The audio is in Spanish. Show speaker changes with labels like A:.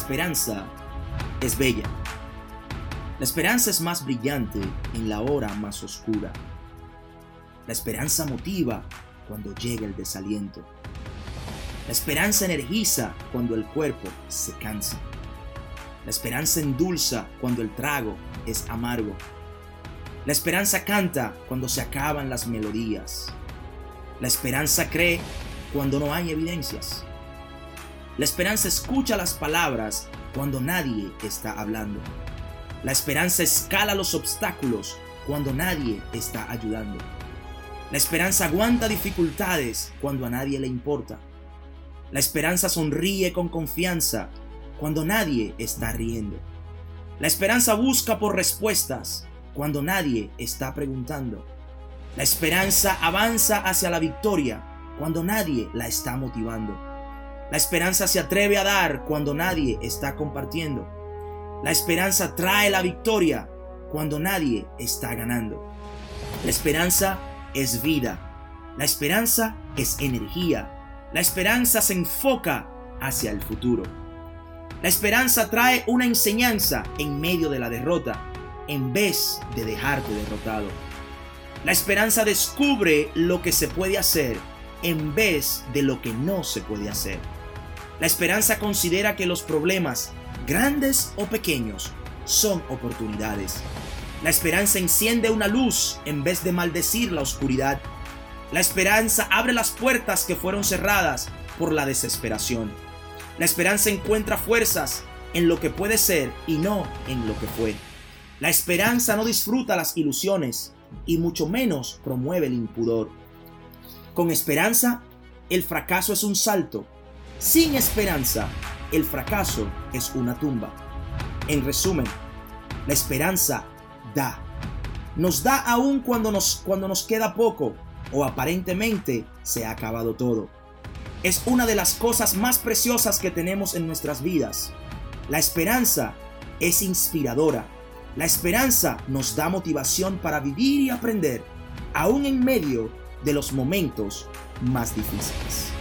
A: esperanza es bella. La esperanza es más brillante en la hora más oscura. La esperanza motiva cuando llega el desaliento. La esperanza energiza cuando el cuerpo se cansa. La esperanza endulza cuando el trago es amargo. La esperanza canta cuando se acaban las melodías. La esperanza cree cuando no hay evidencias. La esperanza escucha las palabras cuando nadie está hablando. La esperanza escala los obstáculos cuando nadie está ayudando. La esperanza aguanta dificultades cuando a nadie le importa. La esperanza sonríe con confianza cuando nadie está riendo. La esperanza busca por respuestas cuando nadie está preguntando. La esperanza avanza hacia la victoria cuando nadie la está motivando. La esperanza se atreve a dar cuando nadie está compartiendo. La esperanza trae la victoria cuando nadie está ganando. La esperanza es vida. La esperanza es energía. La esperanza se enfoca hacia el futuro. La esperanza trae una enseñanza en medio de la derrota en vez de dejarte derrotado. La esperanza descubre lo que se puede hacer en vez de lo que no se puede hacer. La esperanza considera que los problemas, grandes o pequeños, son oportunidades. La esperanza enciende una luz en vez de maldecir la oscuridad. La esperanza abre las puertas que fueron cerradas por la desesperación. La esperanza encuentra fuerzas en lo que puede ser y no en lo que fue. La esperanza no disfruta las ilusiones y mucho menos promueve el impudor. Con esperanza, el fracaso es un salto. Sin esperanza, el fracaso es una tumba. En resumen, la esperanza da. Nos da aún cuando nos, cuando nos queda poco o aparentemente se ha acabado todo. Es una de las cosas más preciosas que tenemos en nuestras vidas. La esperanza es inspiradora la esperanza nos da motivación para vivir y aprender, aún en medio de los momentos más difíciles.